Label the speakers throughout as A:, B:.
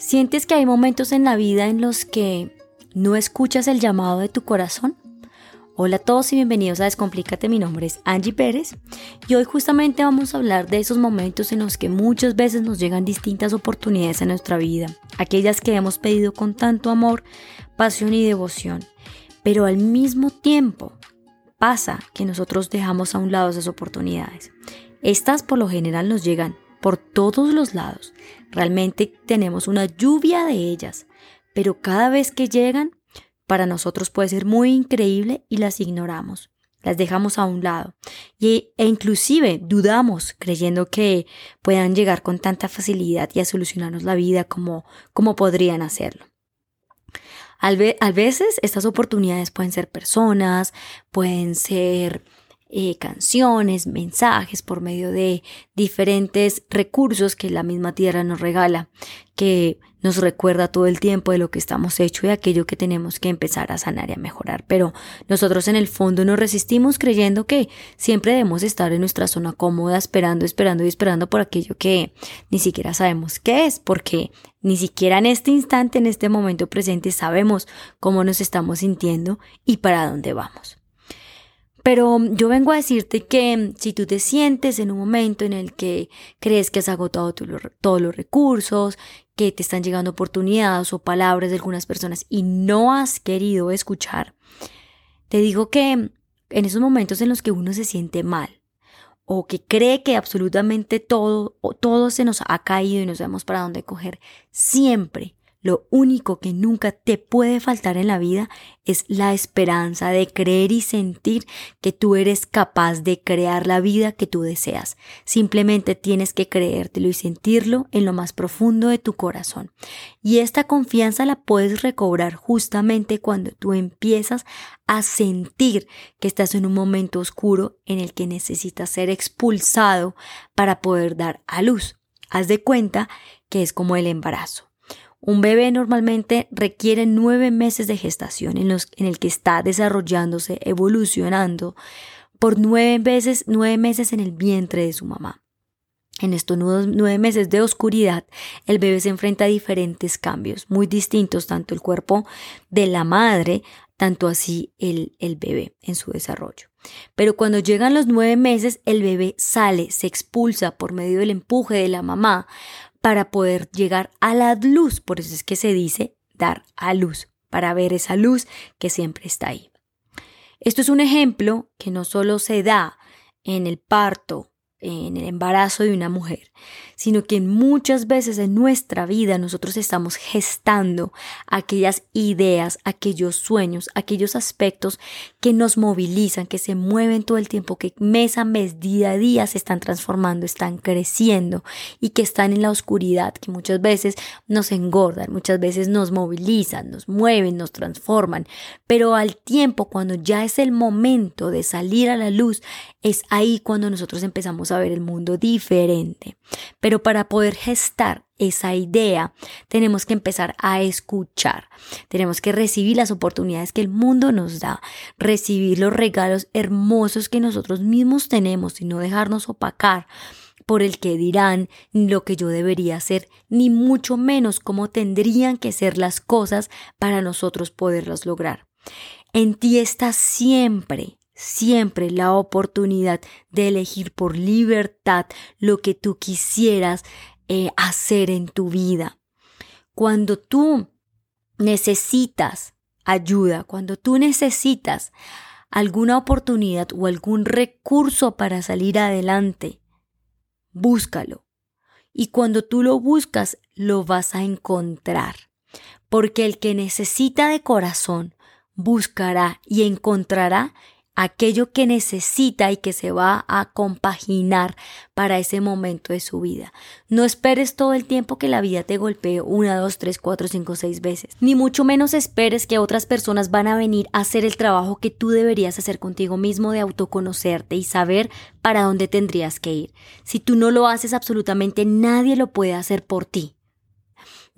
A: ¿Sientes que hay momentos en la vida en los que no escuchas el llamado de tu corazón? Hola a todos y bienvenidos a Descomplícate, mi nombre es Angie Pérez y hoy justamente vamos a hablar de esos momentos en los que muchas veces nos llegan distintas oportunidades en nuestra vida, aquellas que hemos pedido con tanto amor, pasión y devoción, pero al mismo tiempo pasa que nosotros dejamos a un lado esas oportunidades. Estas por lo general nos llegan por todos los lados. Realmente tenemos una lluvia de ellas, pero cada vez que llegan, para nosotros puede ser muy increíble y las ignoramos. Las dejamos a un lado y, e inclusive dudamos creyendo que puedan llegar con tanta facilidad y a solucionarnos la vida como, como podrían hacerlo. a veces estas oportunidades pueden ser personas, pueden ser eh, canciones, mensajes por medio de diferentes recursos que la misma tierra nos regala, que nos recuerda todo el tiempo de lo que estamos hechos y aquello que tenemos que empezar a sanar y a mejorar. Pero nosotros en el fondo nos resistimos creyendo que siempre debemos estar en nuestra zona cómoda, esperando, esperando y esperando por aquello que ni siquiera sabemos qué es, porque ni siquiera en este instante, en este momento presente, sabemos cómo nos estamos sintiendo y para dónde vamos. Pero yo vengo a decirte que si tú te sientes en un momento en el que crees que has agotado todos los recursos, que te están llegando oportunidades o palabras de algunas personas y no has querido escuchar, te digo que en esos momentos en los que uno se siente mal o que cree que absolutamente todo, todo se nos ha caído y no sabemos para dónde coger, siempre lo único que nunca te puede faltar en la vida es la esperanza de creer y sentir que tú eres capaz de crear la vida que tú deseas. Simplemente tienes que creértelo y sentirlo en lo más profundo de tu corazón. Y esta confianza la puedes recobrar justamente cuando tú empiezas a sentir que estás en un momento oscuro en el que necesitas ser expulsado para poder dar a luz. Haz de cuenta que es como el embarazo. Un bebé normalmente requiere nueve meses de gestación en, los, en el que está desarrollándose, evolucionando por nueve meses, nueve meses en el vientre de su mamá. En estos nueve meses de oscuridad, el bebé se enfrenta a diferentes cambios, muy distintos, tanto el cuerpo de la madre, tanto así el, el bebé en su desarrollo. Pero cuando llegan los nueve meses, el bebé sale, se expulsa por medio del empuje de la mamá para poder llegar a la luz. Por eso es que se dice dar a luz, para ver esa luz que siempre está ahí. Esto es un ejemplo que no solo se da en el parto en el embarazo de una mujer, sino que muchas veces en nuestra vida nosotros estamos gestando aquellas ideas, aquellos sueños, aquellos aspectos que nos movilizan, que se mueven todo el tiempo, que mes a mes, día a día se están transformando, están creciendo y que están en la oscuridad, que muchas veces nos engordan, muchas veces nos movilizan, nos mueven, nos transforman, pero al tiempo cuando ya es el momento de salir a la luz, es ahí cuando nosotros empezamos a ver el mundo diferente. Pero para poder gestar esa idea, tenemos que empezar a escuchar. Tenemos que recibir las oportunidades que el mundo nos da, recibir los regalos hermosos que nosotros mismos tenemos y no dejarnos opacar por el que dirán lo que yo debería hacer, ni mucho menos cómo tendrían que ser las cosas para nosotros poderlas lograr. En ti está siempre siempre la oportunidad de elegir por libertad lo que tú quisieras eh, hacer en tu vida. Cuando tú necesitas ayuda, cuando tú necesitas alguna oportunidad o algún recurso para salir adelante, búscalo. Y cuando tú lo buscas, lo vas a encontrar. Porque el que necesita de corazón, buscará y encontrará aquello que necesita y que se va a compaginar para ese momento de su vida. No esperes todo el tiempo que la vida te golpee una, dos, tres, cuatro, cinco, seis veces. Ni mucho menos esperes que otras personas van a venir a hacer el trabajo que tú deberías hacer contigo mismo de autoconocerte y saber para dónde tendrías que ir. Si tú no lo haces, absolutamente nadie lo puede hacer por ti.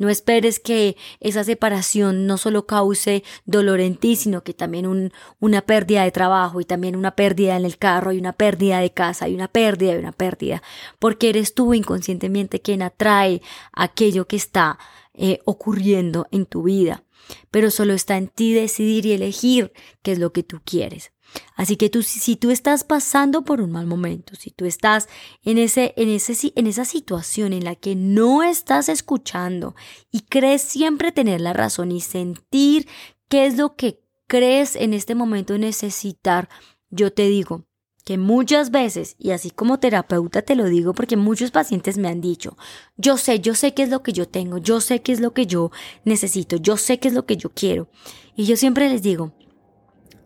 A: No esperes que esa separación no solo cause dolor en ti, sino que también una pérdida de trabajo y también una pérdida en el carro y una pérdida de casa y una pérdida y una pérdida, porque eres tú inconscientemente quien atrae aquello que está eh, ocurriendo en tu vida, pero solo está en ti decidir y elegir qué es lo que tú quieres. Así que tú, si tú estás pasando por un mal momento, si tú estás en, ese, en, ese, en esa situación en la que no estás escuchando y crees siempre tener la razón y sentir qué es lo que crees en este momento necesitar, yo te digo, que muchas veces, y así como terapeuta te lo digo porque muchos pacientes me han dicho, yo sé, yo sé qué es lo que yo tengo, yo sé qué es lo que yo necesito, yo sé qué es lo que yo quiero. Y yo siempre les digo,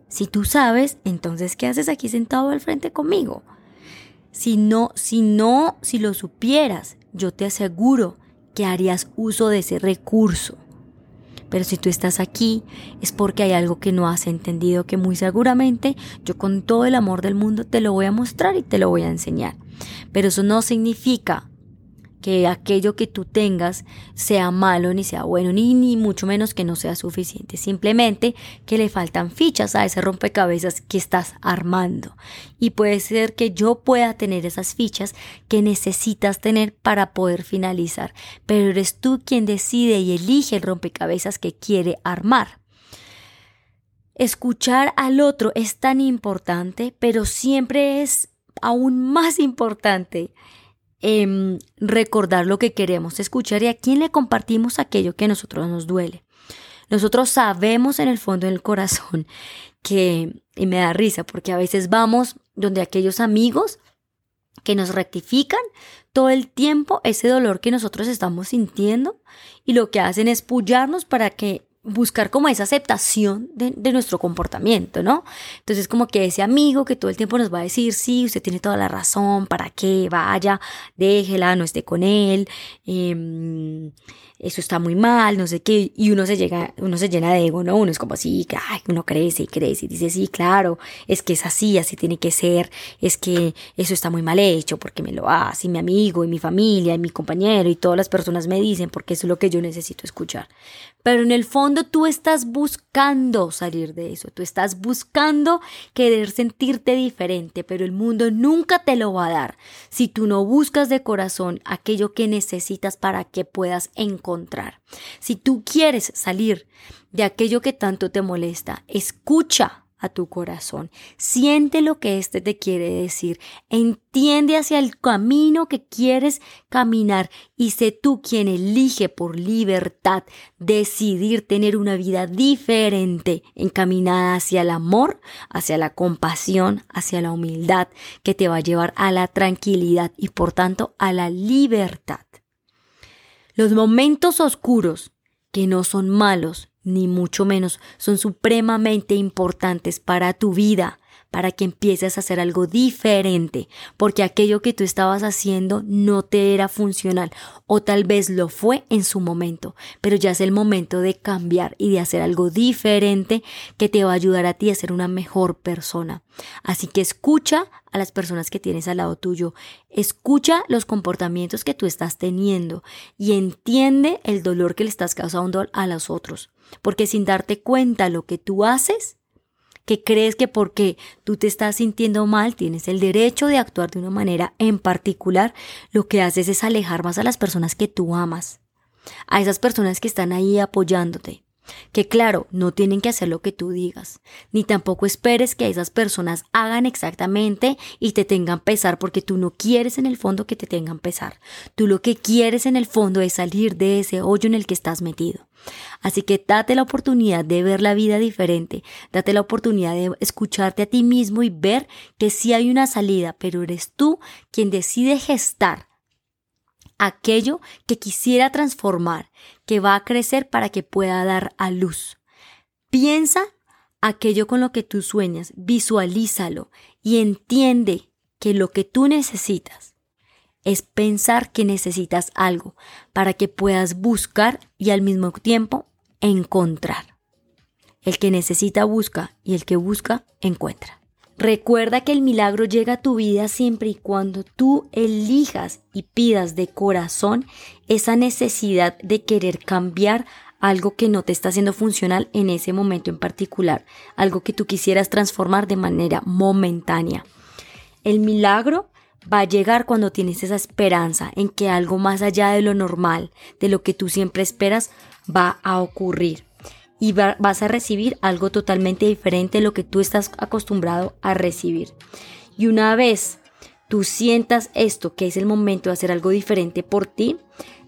A: si tú sabes, entonces ¿qué haces aquí sentado al frente conmigo? Si no, si no, si lo supieras, yo te aseguro que harías uso de ese recurso. Pero si tú estás aquí es porque hay algo que no has entendido que muy seguramente yo con todo el amor del mundo te lo voy a mostrar y te lo voy a enseñar. Pero eso no significa que aquello que tú tengas sea malo ni sea bueno, ni, ni mucho menos que no sea suficiente. Simplemente que le faltan fichas a ese rompecabezas que estás armando. Y puede ser que yo pueda tener esas fichas que necesitas tener para poder finalizar. Pero eres tú quien decide y elige el rompecabezas que quiere armar. Escuchar al otro es tan importante, pero siempre es aún más importante Em, recordar lo que queremos escuchar y a quién le compartimos aquello que a nosotros nos duele. Nosotros sabemos en el fondo del corazón que, y me da risa, porque a veces vamos donde aquellos amigos que nos rectifican todo el tiempo ese dolor que nosotros estamos sintiendo y lo que hacen es pullarnos para que buscar como esa aceptación de, nuestro comportamiento, ¿no? Entonces como que ese amigo que todo el tiempo nos va a decir, sí, usted tiene toda la razón, ¿para qué? Vaya, déjela, no esté con él, eh, eso está muy mal, no sé qué, y uno se llega, uno se llena de ego, ¿no? Uno es como así, ay, uno crece y crece y dice, sí, claro, es que es así, así tiene que ser, es que eso está muy mal hecho, porque me lo hace mi amigo y mi familia y mi compañero y todas las personas me dicen, porque eso es lo que yo necesito escuchar. Pero en el fondo tú estás buscando salir de eso, tú estás buscando querer sentirte diferente, pero el mundo nunca te lo va a dar si tú no buscas de corazón aquello que necesitas para que puedas encontrar si tú quieres salir de aquello que tanto te molesta, escucha a tu corazón, siente lo que éste te quiere decir, entiende hacia el camino que quieres caminar y sé tú quien elige por libertad decidir tener una vida diferente, encaminada hacia el amor, hacia la compasión, hacia la humildad, que te va a llevar a la tranquilidad y por tanto a la libertad. Los momentos oscuros, que no son malos, ni mucho menos, son supremamente importantes para tu vida, para que empieces a hacer algo diferente, porque aquello que tú estabas haciendo no te era funcional o tal vez lo fue en su momento, pero ya es el momento de cambiar y de hacer algo diferente que te va a ayudar a ti a ser una mejor persona. Así que escucha a las personas que tienes al lado tuyo, escucha los comportamientos que tú estás teniendo y entiende el dolor que le estás causando a los otros, porque sin darte cuenta lo que tú haces, que crees que porque tú te estás sintiendo mal tienes el derecho de actuar de una manera en particular, lo que haces es alejar más a las personas que tú amas, a esas personas que están ahí apoyándote, que claro, no tienen que hacer lo que tú digas, ni tampoco esperes que esas personas hagan exactamente y te tengan pesar porque tú no quieres en el fondo que te tengan pesar. Tú lo que quieres en el fondo es salir de ese hoyo en el que estás metido. Así que date la oportunidad de ver la vida diferente, date la oportunidad de escucharte a ti mismo y ver que sí hay una salida, pero eres tú quien decide gestar aquello que quisiera transformar, que va a crecer para que pueda dar a luz. Piensa aquello con lo que tú sueñas, visualízalo y entiende que lo que tú necesitas es pensar que necesitas algo para que puedas buscar y al mismo tiempo encontrar. El que necesita busca y el que busca encuentra. Recuerda que el milagro llega a tu vida siempre y cuando tú elijas y pidas de corazón esa necesidad de querer cambiar algo que no te está haciendo funcional en ese momento en particular, algo que tú quisieras transformar de manera momentánea. El milagro va a llegar cuando tienes esa esperanza en que algo más allá de lo normal, de lo que tú siempre esperas, va a ocurrir. Y vas a recibir algo totalmente diferente de lo que tú estás acostumbrado a recibir. Y una vez tú sientas esto, que es el momento de hacer algo diferente por ti,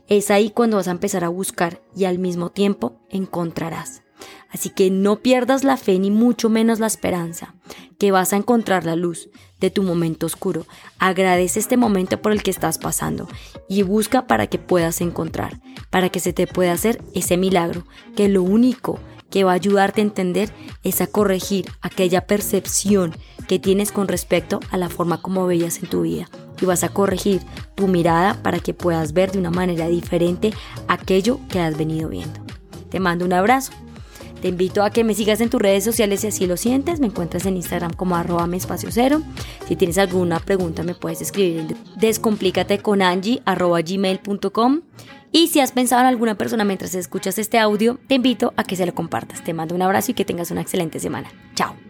A: es ahí cuando vas a empezar a buscar y al mismo tiempo encontrarás. Así que no pierdas la fe ni mucho menos la esperanza, que vas a encontrar la luz de tu momento oscuro. Agradece este momento por el que estás pasando y busca para que puedas encontrar, para que se te pueda hacer ese milagro, que lo único que va a ayudarte a entender es a corregir aquella percepción que tienes con respecto a la forma como veías en tu vida. Y vas a corregir tu mirada para que puedas ver de una manera diferente aquello que has venido viendo. Te mando un abrazo. Te invito a que me sigas en tus redes sociales si así lo sientes. Me encuentras en Instagram como arroba espacio cero. Si tienes alguna pregunta me puedes escribir en descomplícate con Angie gmail.com. Y si has pensado en alguna persona mientras escuchas este audio, te invito a que se lo compartas. Te mando un abrazo y que tengas una excelente semana. Chao.